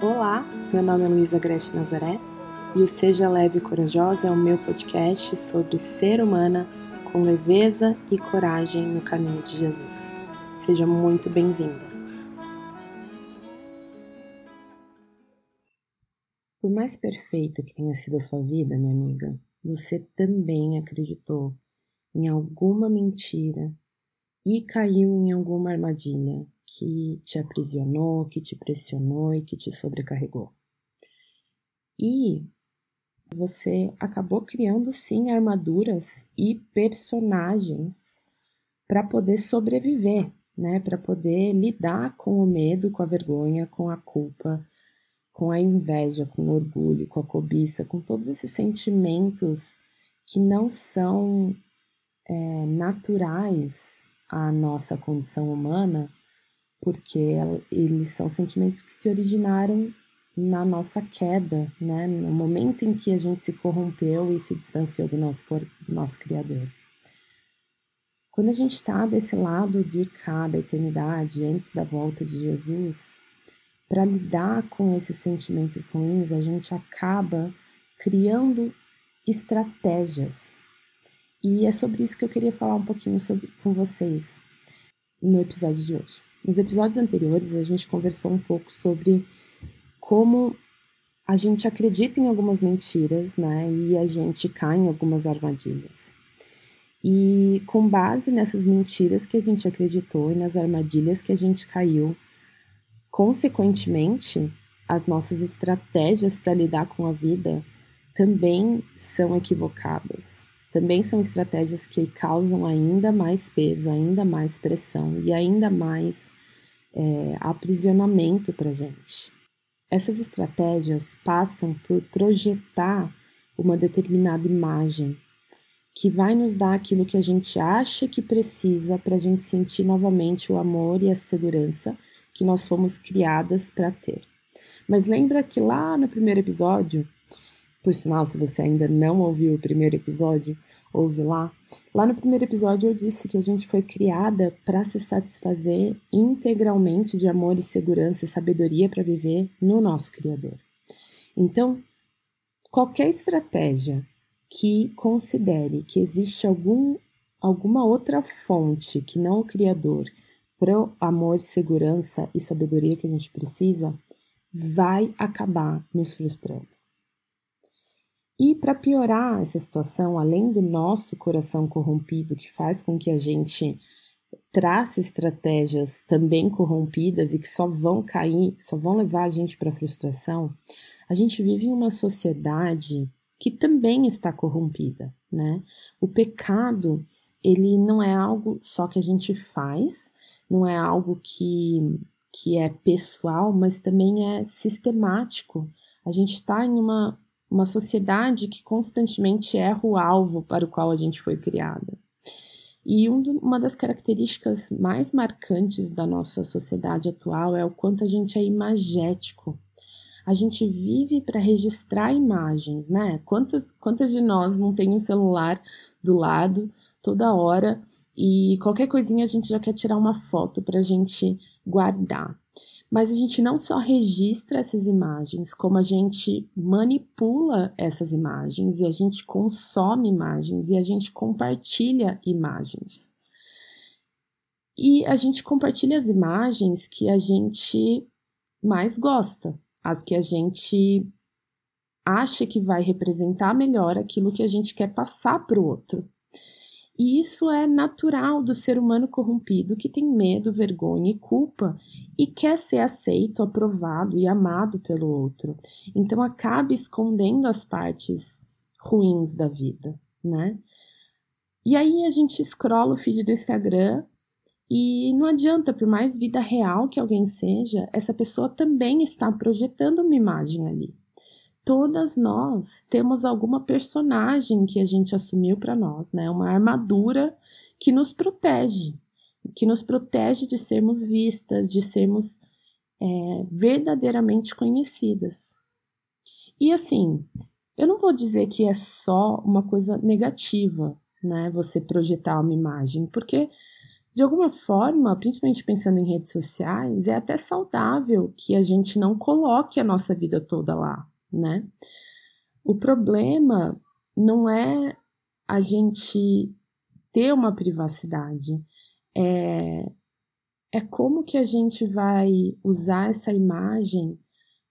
Olá, meu nome é Luísa Grete Nazaré e o Seja Leve e Corajosa é o meu podcast sobre ser humana com leveza e coragem no caminho de Jesus. Seja muito bem-vinda. Por mais perfeita que tenha sido a sua vida, minha amiga, você também acreditou em alguma mentira e caiu em alguma armadilha que te aprisionou, que te pressionou e que te sobrecarregou. E você acabou criando sim armaduras e personagens para poder sobreviver, né? Para poder lidar com o medo, com a vergonha, com a culpa, com a inveja, com o orgulho, com a cobiça, com todos esses sentimentos que não são é, naturais à nossa condição humana porque eles são sentimentos que se originaram na nossa queda, né? no momento em que a gente se corrompeu e se distanciou do nosso, do nosso Criador. Quando a gente está desse lado de cá da eternidade, antes da volta de Jesus, para lidar com esses sentimentos ruins, a gente acaba criando estratégias. E é sobre isso que eu queria falar um pouquinho sobre, com vocês no episódio de hoje. Nos episódios anteriores, a gente conversou um pouco sobre como a gente acredita em algumas mentiras, né? E a gente cai em algumas armadilhas. E com base nessas mentiras que a gente acreditou e nas armadilhas que a gente caiu, consequentemente, as nossas estratégias para lidar com a vida também são equivocadas também são estratégias que causam ainda mais peso, ainda mais pressão e ainda mais é, aprisionamento para a gente. Essas estratégias passam por projetar uma determinada imagem que vai nos dar aquilo que a gente acha que precisa para a gente sentir novamente o amor e a segurança que nós fomos criadas para ter. Mas lembra que lá no primeiro episódio por sinal, se você ainda não ouviu o primeiro episódio, ouve lá. Lá no primeiro episódio eu disse que a gente foi criada para se satisfazer integralmente de amor e segurança e sabedoria para viver no nosso Criador. Então, qualquer estratégia que considere que existe algum, alguma outra fonte que não o Criador para o amor, segurança e sabedoria que a gente precisa, vai acabar nos frustrando. E para piorar essa situação, além do nosso coração corrompido, que faz com que a gente trace estratégias também corrompidas e que só vão cair, só vão levar a gente para frustração, a gente vive em uma sociedade que também está corrompida, né? O pecado, ele não é algo só que a gente faz, não é algo que, que é pessoal, mas também é sistemático. A gente está em uma uma sociedade que constantemente erra o alvo para o qual a gente foi criada. E um do, uma das características mais marcantes da nossa sociedade atual é o quanto a gente é imagético. A gente vive para registrar imagens, né? Quantas, quantas de nós não tem um celular do lado toda hora e qualquer coisinha a gente já quer tirar uma foto para a gente guardar. Mas a gente não só registra essas imagens, como a gente manipula essas imagens e a gente consome imagens e a gente compartilha imagens. E a gente compartilha as imagens que a gente mais gosta, as que a gente acha que vai representar melhor aquilo que a gente quer passar para o outro. E isso é natural do ser humano corrompido que tem medo, vergonha e culpa e quer ser aceito, aprovado e amado pelo outro. Então acaba escondendo as partes ruins da vida, né? E aí a gente scrolla o feed do Instagram e não adianta, por mais vida real que alguém seja, essa pessoa também está projetando uma imagem ali todas nós temos alguma personagem que a gente assumiu para nós, né? Uma armadura que nos protege, que nos protege de sermos vistas, de sermos é, verdadeiramente conhecidas. E assim, eu não vou dizer que é só uma coisa negativa, né? Você projetar uma imagem, porque De alguma forma, principalmente pensando em redes sociais, é até saudável que a gente não coloque a nossa vida toda lá, né? O problema não é a gente ter uma privacidade, é, é como que a gente vai usar essa imagem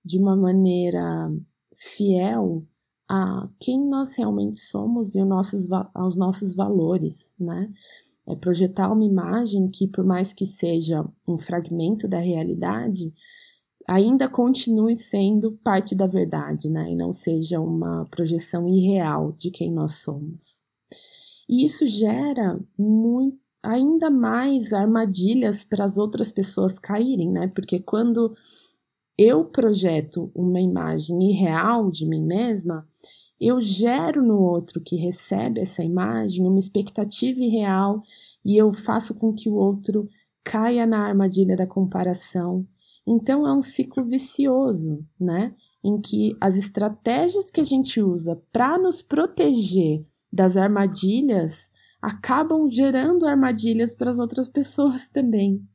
de uma maneira fiel a quem nós realmente somos e nossos, aos nossos valores, né? É projetar uma imagem que, por mais que seja um fragmento da realidade, ainda continue sendo parte da verdade, né? E não seja uma projeção irreal de quem nós somos. E isso gera muito, ainda mais armadilhas para as outras pessoas caírem, né? Porque quando eu projeto uma imagem irreal de mim mesma, eu gero no outro que recebe essa imagem uma expectativa irreal e eu faço com que o outro caia na armadilha da comparação. Então é um ciclo vicioso, né? Em que as estratégias que a gente usa para nos proteger das armadilhas acabam gerando armadilhas para as outras pessoas também.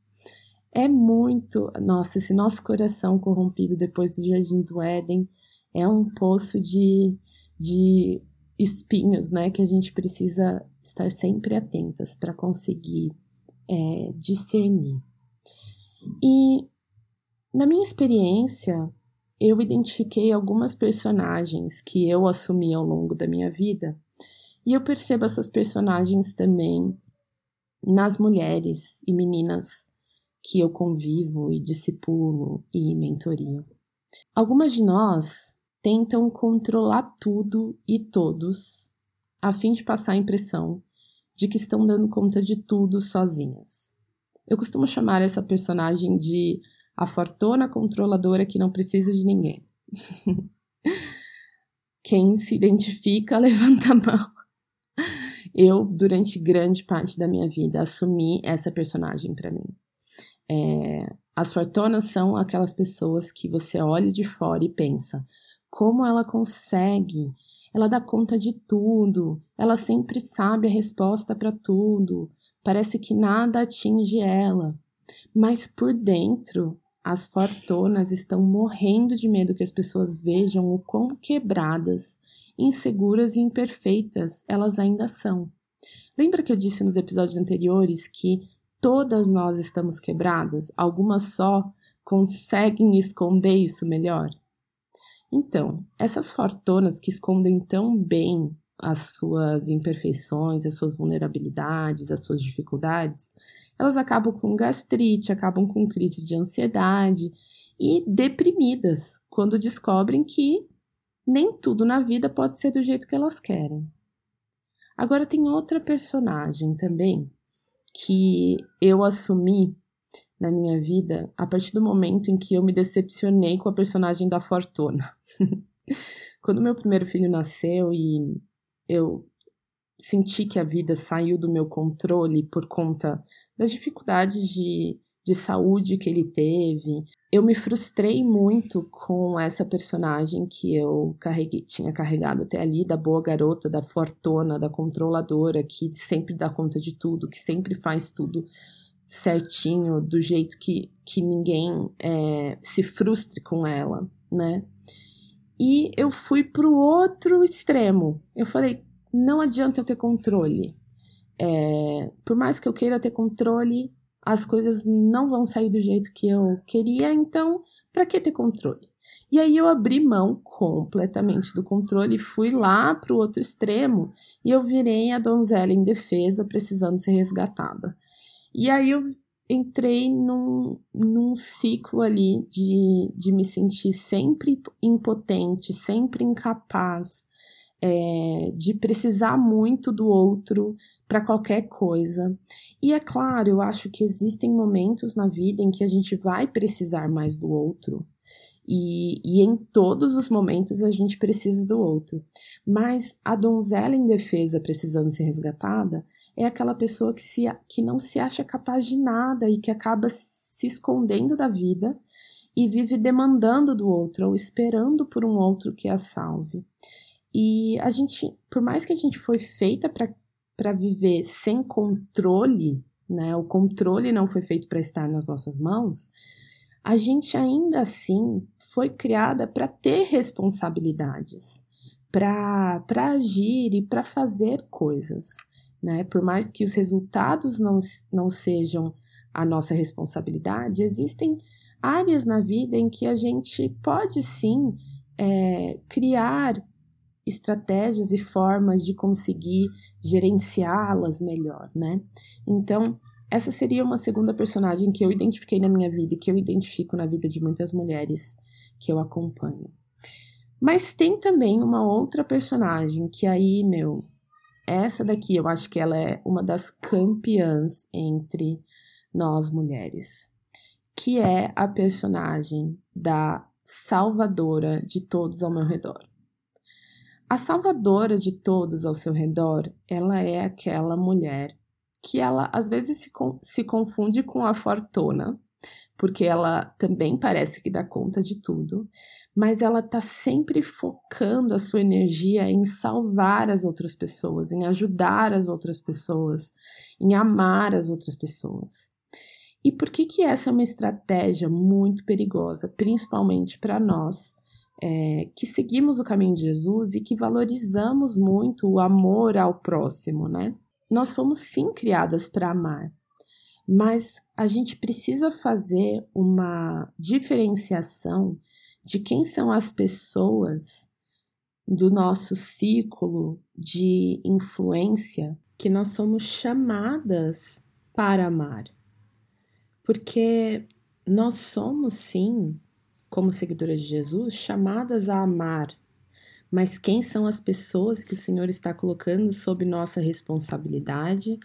É muito. Nossa, esse nosso coração corrompido depois do Jardim do Éden é um poço de, de espinhos, né? Que a gente precisa estar sempre atentas para conseguir é, discernir. E na minha experiência, eu identifiquei algumas personagens que eu assumi ao longo da minha vida, e eu percebo essas personagens também nas mulheres e meninas que eu convivo e discipulo e mentorio. Algumas de nós tentam controlar tudo e todos a fim de passar a impressão de que estão dando conta de tudo sozinhas. Eu costumo chamar essa personagem de a fortuna controladora que não precisa de ninguém. Quem se identifica, levanta a mão. Eu, durante grande parte da minha vida, assumi essa personagem para mim. É, as fortunas são aquelas pessoas que você olha de fora e pensa: como ela consegue? Ela dá conta de tudo, ela sempre sabe a resposta para tudo, parece que nada atinge ela. Mas por dentro, as fortunas estão morrendo de medo que as pessoas vejam o quão quebradas, inseguras e imperfeitas elas ainda são. Lembra que eu disse nos episódios anteriores que todas nós estamos quebradas, algumas só conseguem esconder isso melhor? Então, essas fortunas que escondem tão bem as suas imperfeições, as suas vulnerabilidades, as suas dificuldades, elas acabam com gastrite, acabam com crises de ansiedade e deprimidas quando descobrem que nem tudo na vida pode ser do jeito que elas querem. Agora tem outra personagem também que eu assumi na minha vida a partir do momento em que eu me decepcionei com a personagem da Fortuna. Quando meu primeiro filho nasceu e eu senti que a vida saiu do meu controle por conta das dificuldades de de saúde que ele teve. Eu me frustrei muito com essa personagem que eu carreguei, tinha carregado até ali, da boa garota, da fortuna, da controladora, que sempre dá conta de tudo, que sempre faz tudo certinho, do jeito que, que ninguém é, se frustre com ela, né? E eu fui pro outro extremo. Eu falei, não adianta eu ter controle. É, por mais que eu queira ter controle, as coisas não vão sair do jeito que eu queria, então para que ter controle? E aí eu abri mão completamente do controle e fui lá para o outro extremo e eu virei a donzela indefesa precisando ser resgatada. E aí eu entrei num, num ciclo ali de, de me sentir sempre impotente, sempre incapaz, é, de precisar muito do outro para qualquer coisa. E é claro, eu acho que existem momentos na vida em que a gente vai precisar mais do outro. E, e em todos os momentos a gente precisa do outro. Mas a donzela indefesa precisando ser resgatada é aquela pessoa que, se, que não se acha capaz de nada e que acaba se escondendo da vida e vive demandando do outro ou esperando por um outro que a salve. E a gente, por mais que a gente foi feita para viver sem controle né? O controle não foi feito para estar nas nossas mãos. A gente ainda assim foi criada para ter responsabilidades, para agir e para fazer coisas, né? Por mais que os resultados não, não sejam a nossa responsabilidade, existem áreas na vida em que a gente pode sim é, criar estratégias e formas de conseguir gerenciá-las melhor, né? Então, essa seria uma segunda personagem que eu identifiquei na minha vida e que eu identifico na vida de muitas mulheres que eu acompanho. Mas tem também uma outra personagem que aí, meu, essa daqui eu acho que ela é uma das campeãs entre nós mulheres, que é a personagem da salvadora de todos ao meu redor. A salvadora de todos ao seu redor, ela é aquela mulher que ela às vezes se, se confunde com a fortuna, porque ela também parece que dá conta de tudo, mas ela tá sempre focando a sua energia em salvar as outras pessoas, em ajudar as outras pessoas, em amar as outras pessoas. E por que que essa é uma estratégia muito perigosa, principalmente para nós é, que seguimos o caminho de Jesus e que valorizamos muito o amor ao próximo, né? Nós fomos sim criadas para amar, mas a gente precisa fazer uma diferenciação de quem são as pessoas do nosso círculo de influência que nós somos chamadas para amar. Porque nós somos sim como seguidoras de Jesus, chamadas a amar. Mas quem são as pessoas que o Senhor está colocando sob nossa responsabilidade?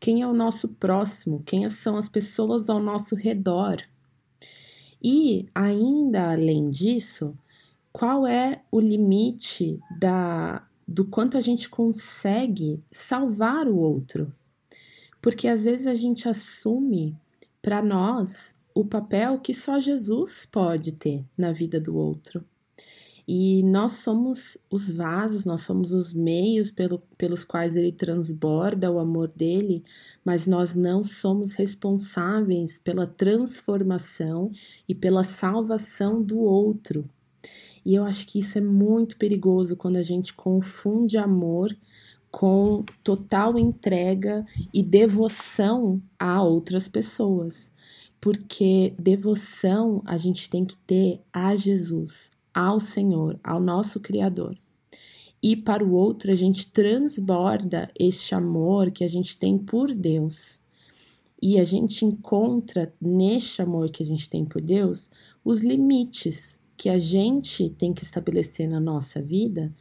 Quem é o nosso próximo? Quem são as pessoas ao nosso redor? E, ainda além disso, qual é o limite da, do quanto a gente consegue salvar o outro? Porque às vezes a gente assume para nós o papel que só Jesus pode ter na vida do outro. E nós somos os vasos, nós somos os meios pelo, pelos quais ele transborda o amor dele, mas nós não somos responsáveis pela transformação e pela salvação do outro. E eu acho que isso é muito perigoso quando a gente confunde amor com total entrega e devoção a outras pessoas porque devoção a gente tem que ter a Jesus, ao Senhor, ao nosso Criador. E para o outro, a gente transborda este amor que a gente tem por Deus. E a gente encontra neste amor que a gente tem por Deus os limites que a gente tem que estabelecer na nossa vida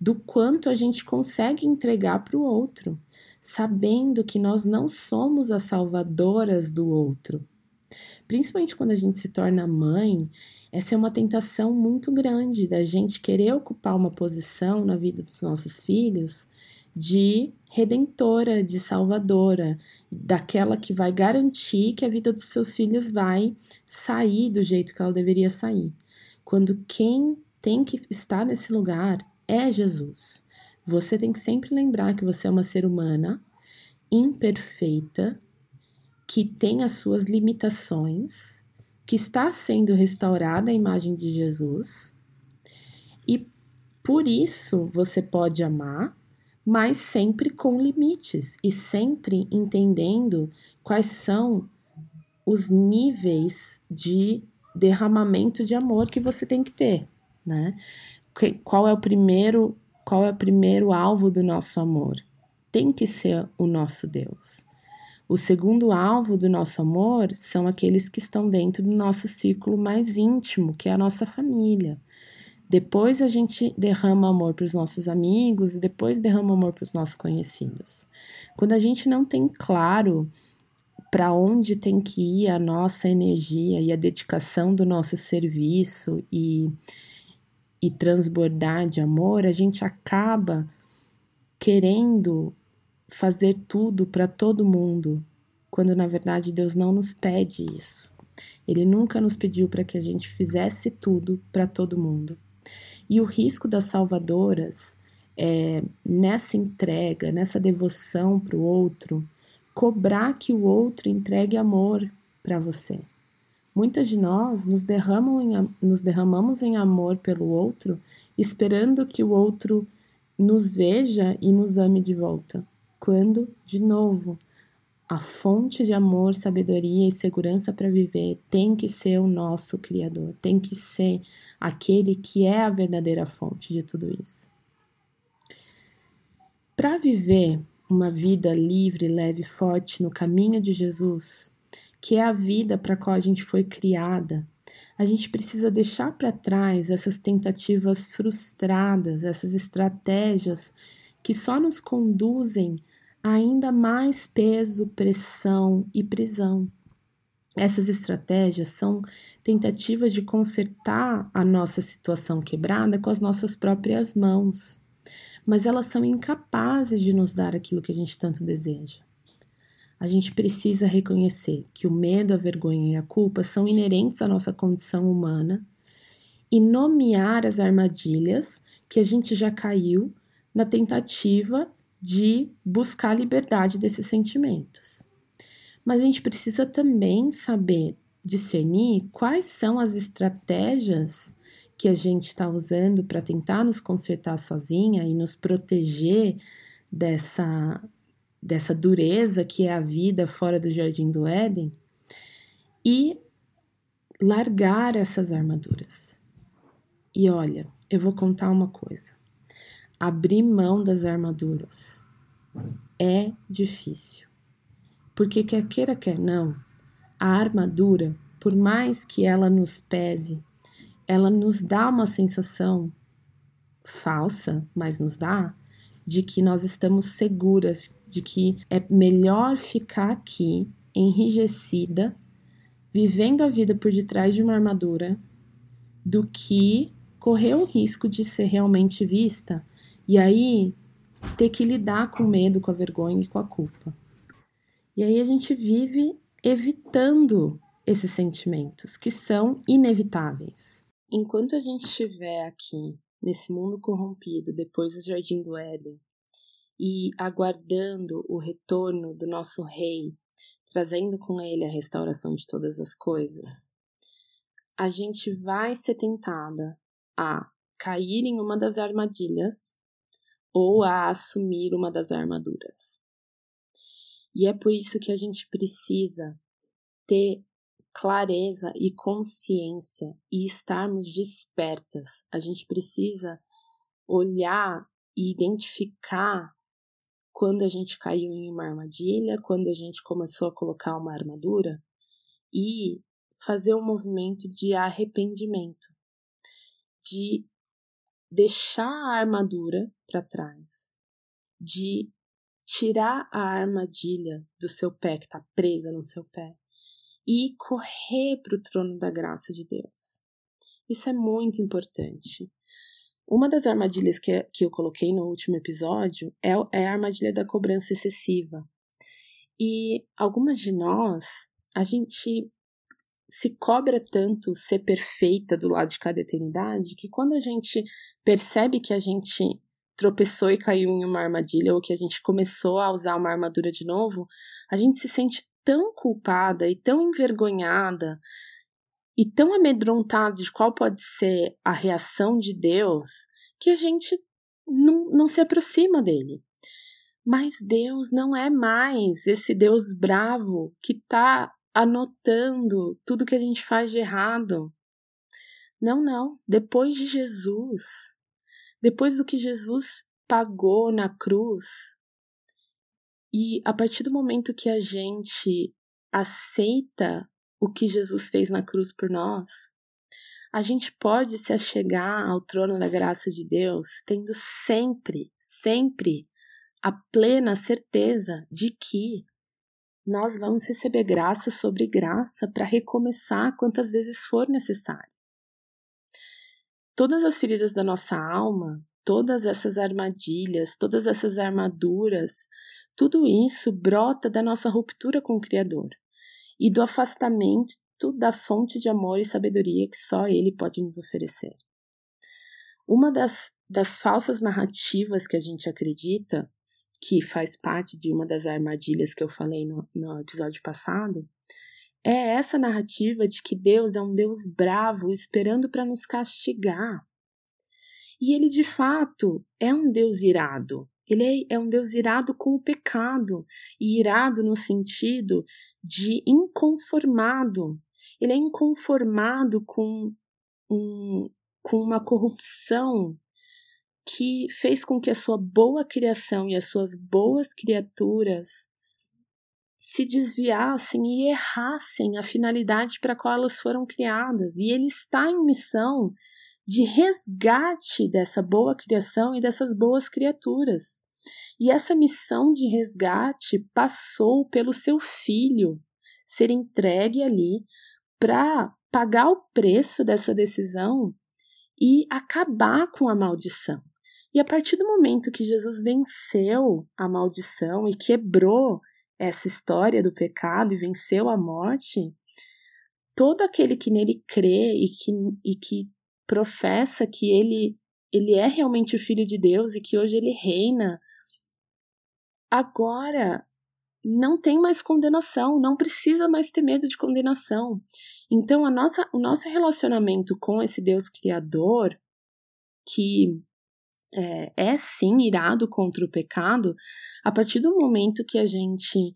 do quanto a gente consegue entregar para o outro, sabendo que nós não somos as salvadoras do outro, Principalmente quando a gente se torna mãe, essa é uma tentação muito grande da gente querer ocupar uma posição na vida dos nossos filhos de redentora, de salvadora, daquela que vai garantir que a vida dos seus filhos vai sair do jeito que ela deveria sair. Quando quem tem que estar nesse lugar é Jesus. Você tem que sempre lembrar que você é uma ser humana imperfeita, que tem as suas limitações, que está sendo restaurada a imagem de Jesus, e por isso você pode amar, mas sempre com limites e sempre entendendo quais são os níveis de derramamento de amor que você tem que ter, né? Qual é o primeiro, qual é o primeiro alvo do nosso amor? Tem que ser o nosso Deus. O segundo alvo do nosso amor são aqueles que estão dentro do nosso círculo mais íntimo, que é a nossa família. Depois a gente derrama amor para os nossos amigos e depois derrama amor para os nossos conhecidos. Quando a gente não tem claro para onde tem que ir a nossa energia e a dedicação do nosso serviço e, e transbordar de amor, a gente acaba querendo fazer tudo para todo mundo, quando na verdade Deus não nos pede isso. Ele nunca nos pediu para que a gente fizesse tudo para todo mundo. E o risco das salvadoras é nessa entrega, nessa devoção para o outro, cobrar que o outro entregue amor para você. Muitas de nós nos, derramam em, nos derramamos em amor pelo outro, esperando que o outro nos veja e nos ame de volta. Quando, de novo, a fonte de amor, sabedoria e segurança para viver tem que ser o nosso Criador, tem que ser aquele que é a verdadeira fonte de tudo isso. Para viver uma vida livre, leve, forte no caminho de Jesus, que é a vida para a qual a gente foi criada, a gente precisa deixar para trás essas tentativas frustradas, essas estratégias que só nos conduzem ainda mais peso, pressão e prisão. Essas estratégias são tentativas de consertar a nossa situação quebrada com as nossas próprias mãos, mas elas são incapazes de nos dar aquilo que a gente tanto deseja a gente precisa reconhecer que o medo, a vergonha e a culpa são inerentes à nossa condição humana e nomear as armadilhas que a gente já caiu na tentativa de buscar a liberdade desses sentimentos. Mas a gente precisa também saber discernir quais são as estratégias que a gente está usando para tentar nos consertar sozinha e nos proteger dessa dessa dureza que é a vida fora do jardim do Éden e largar essas armaduras. E olha, eu vou contar uma coisa. Abrir mão das armaduras é difícil. Porque quer queira, quer não, a armadura, por mais que ela nos pese, ela nos dá uma sensação falsa, mas nos dá, de que nós estamos seguras, de que é melhor ficar aqui enrijecida, vivendo a vida por detrás de uma armadura, do que correr o risco de ser realmente vista e aí ter que lidar com o medo, com a vergonha e com a culpa. E aí a gente vive evitando esses sentimentos que são inevitáveis. Enquanto a gente estiver aqui nesse mundo corrompido depois do Jardim do Éden e aguardando o retorno do nosso Rei, trazendo com ele a restauração de todas as coisas, a gente vai ser tentada a cair em uma das armadilhas ou a assumir uma das armaduras. E é por isso que a gente precisa ter clareza e consciência e estarmos despertas. A gente precisa olhar e identificar quando a gente caiu em uma armadilha, quando a gente começou a colocar uma armadura e fazer um movimento de arrependimento, de deixar a armadura para trás, de tirar a armadilha do seu pé que está presa no seu pé e correr para o trono da graça de Deus. Isso é muito importante. Uma das armadilhas que, que eu coloquei no último episódio é, é a armadilha da cobrança excessiva. E algumas de nós, a gente se cobra tanto ser perfeita do lado de cada eternidade que quando a gente percebe que a gente tropeçou e caiu em uma armadilha ou que a gente começou a usar uma armadura de novo, a gente se sente tão culpada e tão envergonhada e tão amedrontada de qual pode ser a reação de Deus que a gente não, não se aproxima dele. Mas Deus não é mais esse Deus bravo que está anotando tudo que a gente faz de errado. Não, não. Depois de Jesus, depois do que Jesus pagou na cruz, e a partir do momento que a gente aceita o que Jesus fez na cruz por nós, a gente pode se achegar ao trono da graça de Deus tendo sempre, sempre a plena certeza de que nós vamos receber graça sobre graça para recomeçar quantas vezes for necessário. Todas as feridas da nossa alma, todas essas armadilhas, todas essas armaduras, tudo isso brota da nossa ruptura com o Criador e do afastamento da fonte de amor e sabedoria que só Ele pode nos oferecer. Uma das, das falsas narrativas que a gente acredita que faz parte de uma das armadilhas que eu falei no, no episódio passado, é essa narrativa de que Deus é um Deus bravo esperando para nos castigar. E ele de fato é um Deus irado. Ele é, é um Deus irado com o pecado, e irado no sentido de inconformado. Ele é inconformado com, um, com uma corrupção que fez com que a sua boa criação e as suas boas criaturas se desviassem e errassem a finalidade para a qual elas foram criadas. E ele está em missão de resgate dessa boa criação e dessas boas criaturas. E essa missão de resgate passou pelo seu filho ser entregue ali para pagar o preço dessa decisão e acabar com a maldição. E a partir do momento que Jesus venceu a maldição e quebrou essa história do pecado e venceu a morte, todo aquele que nele crê e que, e que professa que ele, ele é realmente o Filho de Deus e que hoje ele reina, agora não tem mais condenação, não precisa mais ter medo de condenação. Então, a nossa, o nosso relacionamento com esse Deus Criador, que é, é sim irado contra o pecado, a partir do momento que a gente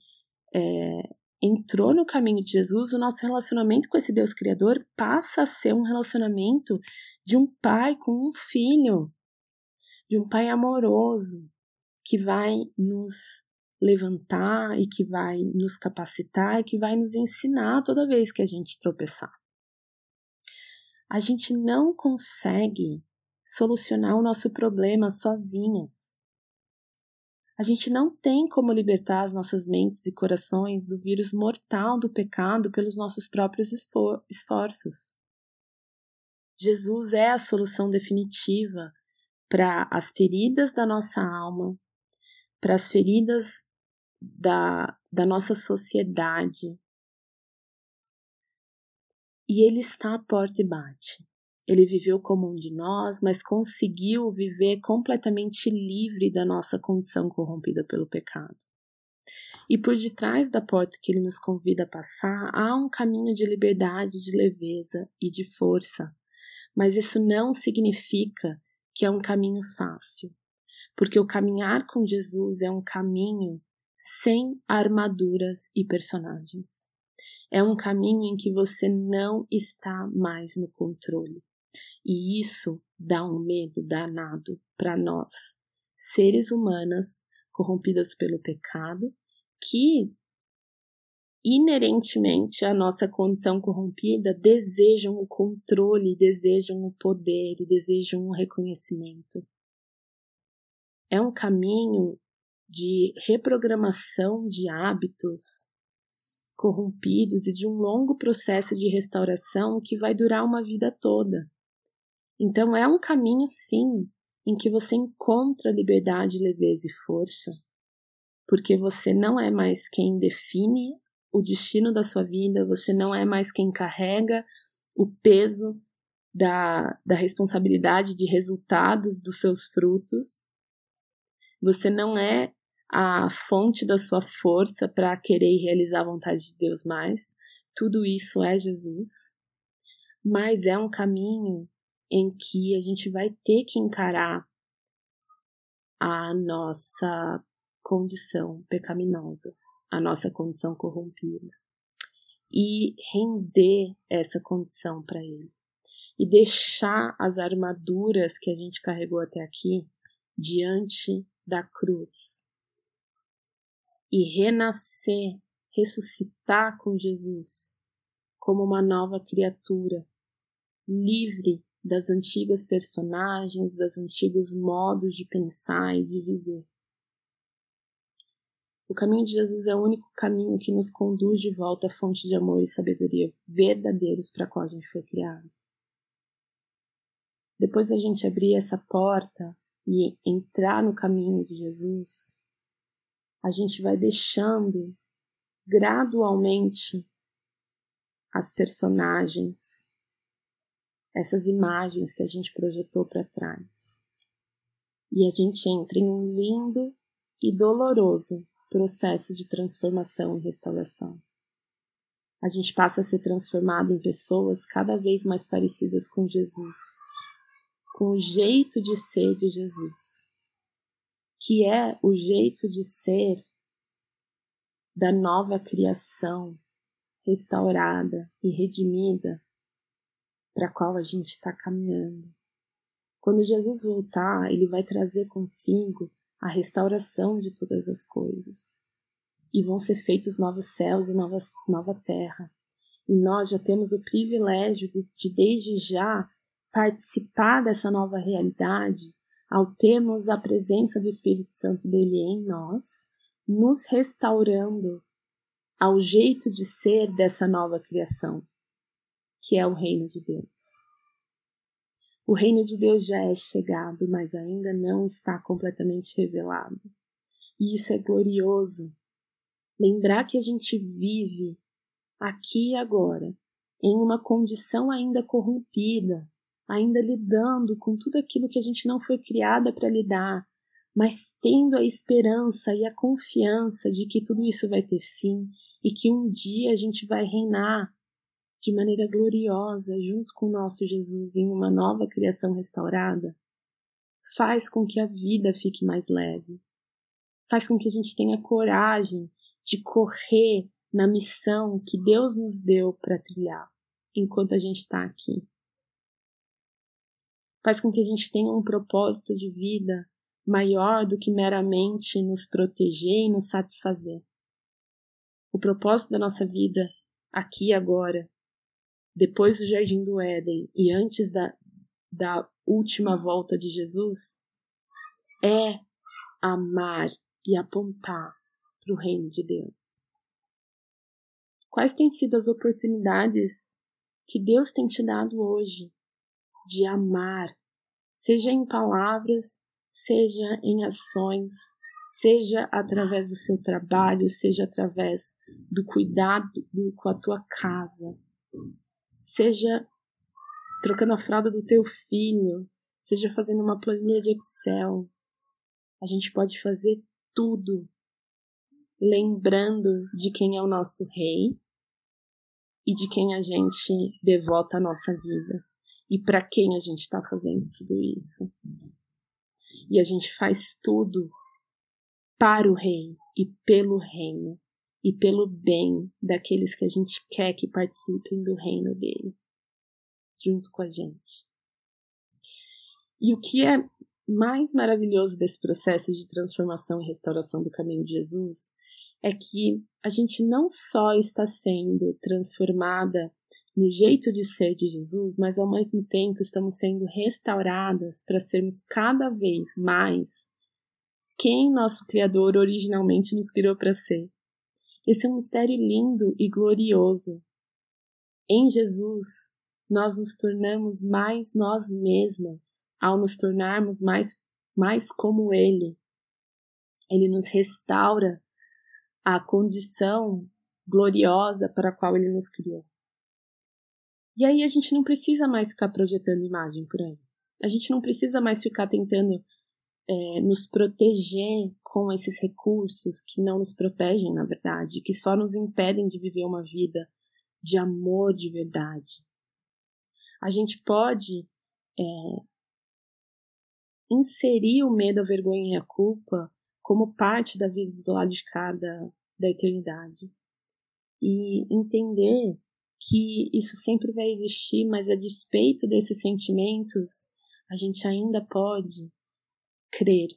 é, entrou no caminho de Jesus, o nosso relacionamento com esse Deus Criador passa a ser um relacionamento de um pai com um filho, de um pai amoroso, que vai nos levantar e que vai nos capacitar e que vai nos ensinar toda vez que a gente tropeçar. A gente não consegue solucionar o nosso problema sozinhas. A gente não tem como libertar as nossas mentes e corações do vírus mortal do pecado pelos nossos próprios esforços. Jesus é a solução definitiva para as feridas da nossa alma, para as feridas da, da nossa sociedade. E Ele está à porta e bate. Ele viveu como um de nós, mas conseguiu viver completamente livre da nossa condição corrompida pelo pecado. E por detrás da porta que ele nos convida a passar, há um caminho de liberdade, de leveza e de força. Mas isso não significa que é um caminho fácil, porque o caminhar com Jesus é um caminho sem armaduras e personagens. É um caminho em que você não está mais no controle. E isso dá um medo danado para nós, seres humanas corrompidas pelo pecado, que inerentemente a nossa condição corrompida desejam o controle, desejam o poder e desejam o reconhecimento. É um caminho de reprogramação de hábitos corrompidos e de um longo processo de restauração que vai durar uma vida toda. Então é um caminho, sim, em que você encontra liberdade, leveza e força, porque você não é mais quem define o destino da sua vida, você não é mais quem carrega o peso da, da responsabilidade de resultados dos seus frutos, você não é a fonte da sua força para querer realizar a vontade de Deus mais. Tudo isso é Jesus. Mas é um caminho em que a gente vai ter que encarar a nossa condição pecaminosa, a nossa condição corrompida e render essa condição para Ele. E deixar as armaduras que a gente carregou até aqui diante da cruz. E renascer, ressuscitar com Jesus como uma nova criatura, livre das antigas personagens, dos antigos modos de pensar e de viver. O caminho de Jesus é o único caminho que nos conduz de volta à fonte de amor e sabedoria verdadeiros para a qual a gente foi criado. Depois da gente abrir essa porta e entrar no caminho de Jesus, a gente vai deixando gradualmente as personagens, essas imagens que a gente projetou para trás. E a gente entra em um lindo e doloroso processo de transformação e restauração. A gente passa a ser transformado em pessoas cada vez mais parecidas com Jesus, com o jeito de ser de Jesus, que é o jeito de ser da nova criação restaurada e redimida para a qual a gente está caminhando. Quando Jesus voltar, ele vai trazer consigo a restauração de todas as coisas. E vão ser feitos novos céus e novas, nova terra. E nós já temos o privilégio de, de, desde já, participar dessa nova realidade ao termos a presença do Espírito Santo dele em nós nos restaurando ao jeito de ser dessa nova criação, que é o reino de Deus. O reino de Deus já é chegado, mas ainda não está completamente revelado. E isso é glorioso. Lembrar que a gente vive aqui e agora, em uma condição ainda corrompida, ainda lidando com tudo aquilo que a gente não foi criada para lidar, mas tendo a esperança e a confiança de que tudo isso vai ter fim e que um dia a gente vai reinar de maneira gloriosa junto com nosso Jesus em uma nova criação restaurada, faz com que a vida fique mais leve. Faz com que a gente tenha coragem de correr na missão que Deus nos deu para trilhar enquanto a gente está aqui. Faz com que a gente tenha um propósito de vida maior do que meramente nos proteger e nos satisfazer. O propósito da nossa vida, aqui e agora, depois do Jardim do Éden e antes da, da última volta de Jesus, é amar e apontar para o reino de Deus. Quais têm sido as oportunidades que Deus tem te dado hoje de amar, seja em palavras, seja em ações, seja através do seu trabalho, seja através do cuidado com a tua casa, seja trocando a fralda do teu filho, seja fazendo uma planilha de Excel. A gente pode fazer tudo lembrando de quem é o nosso rei e de quem a gente devota a nossa vida e para quem a gente está fazendo tudo isso. E a gente faz tudo para o rei e pelo reino e pelo bem daqueles que a gente quer que participem do reino dele, junto com a gente. E o que é mais maravilhoso desse processo de transformação e restauração do caminho de Jesus é que a gente não só está sendo transformada no jeito de ser de Jesus, mas ao mesmo tempo estamos sendo restauradas para sermos cada vez mais quem nosso Criador originalmente nos criou para ser. Esse é um mistério lindo e glorioso. Em Jesus, nós nos tornamos mais nós mesmas ao nos tornarmos mais, mais como Ele. Ele nos restaura a condição gloriosa para a qual Ele nos criou. E aí a gente não precisa mais ficar projetando imagem por aí. A gente não precisa mais ficar tentando é, nos proteger com esses recursos que não nos protegem, na verdade, que só nos impedem de viver uma vida de amor de verdade. A gente pode é, inserir o medo, a vergonha e a culpa como parte da vida do lado de cada da eternidade e entender que isso sempre vai existir, mas a despeito desses sentimentos, a gente ainda pode crer,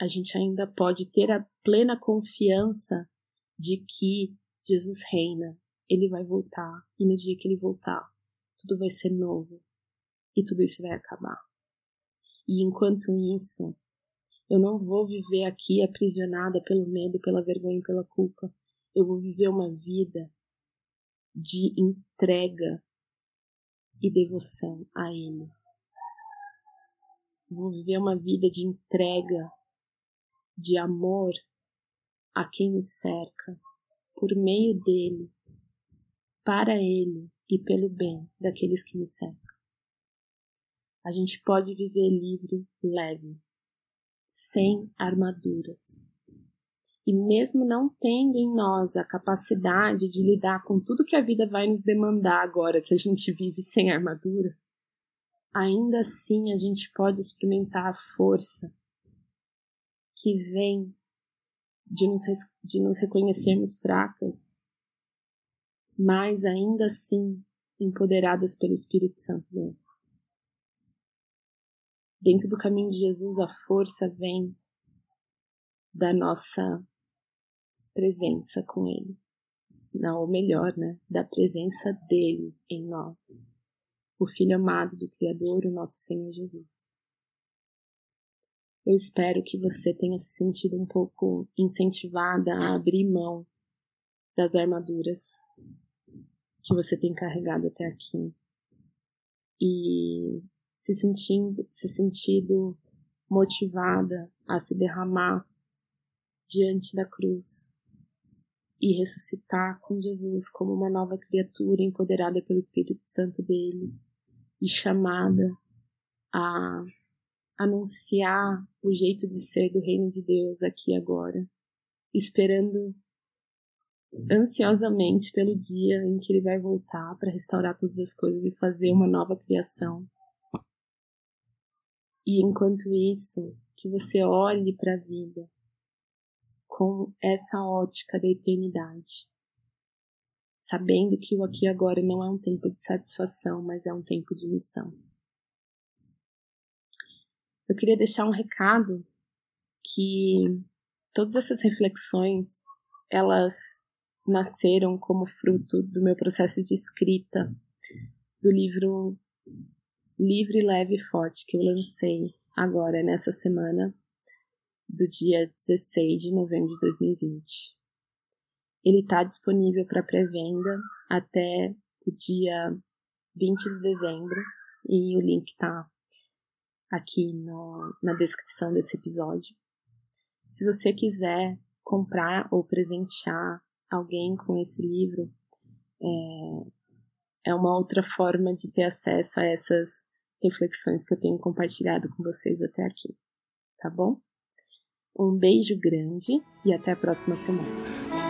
a gente ainda pode ter a plena confiança de que Jesus reina, ele vai voltar, e no dia que ele voltar, tudo vai ser novo e tudo isso vai acabar. E enquanto isso, eu não vou viver aqui aprisionada pelo medo, pela vergonha pela culpa. Eu vou viver uma vida de entrega e devoção a Ele. Vou viver uma vida de entrega, de amor a quem me cerca, por meio dele, para ele e pelo bem daqueles que me cercam. A gente pode viver livre, leve, sem armaduras, E mesmo não tendo em nós a capacidade de lidar com tudo que a vida vai nos demandar agora que a gente vive sem armadura, ainda assim a gente pode experimentar a força que vem de nos, de nos reconhecermos fracas, mas ainda assim empoderadas pelo Espírito Santo. Dentro do caminho de Jesus, a força vem da nossa presença com Ele. Não, ou melhor, né? Da presença dele em nós. O Filho amado do Criador, o nosso Senhor Jesus. Eu espero que você tenha se sentido um pouco incentivada a abrir mão das armaduras que você tem carregado até aqui. E se sentindo, se sentido motivada a se derramar diante da cruz e ressuscitar com Jesus como uma nova criatura empoderada pelo Espírito Santo dele e chamada a anunciar o jeito de ser do reino de Deus aqui agora, esperando ansiosamente pelo dia em que ele vai voltar para restaurar todas as coisas e fazer uma nova criação. E enquanto isso, que você olhe para a vida com essa ótica da eternidade, sabendo que o aqui e agora não é um tempo de satisfação, mas é um tempo de missão. Eu queria deixar um recado que todas essas reflexões elas nasceram como fruto do meu processo de escrita do livro Livre, Leve e Forte que eu lancei agora nessa semana do dia 16 de novembro de 2020. Ele está disponível para pré-venda até o dia 20 de dezembro e o link está aqui no, na descrição desse episódio. Se você quiser comprar ou presentear alguém com esse livro, é, é uma outra forma de ter acesso a essas reflexões que eu tenho compartilhado com vocês até aqui, tá bom? Um beijo grande e até a próxima semana.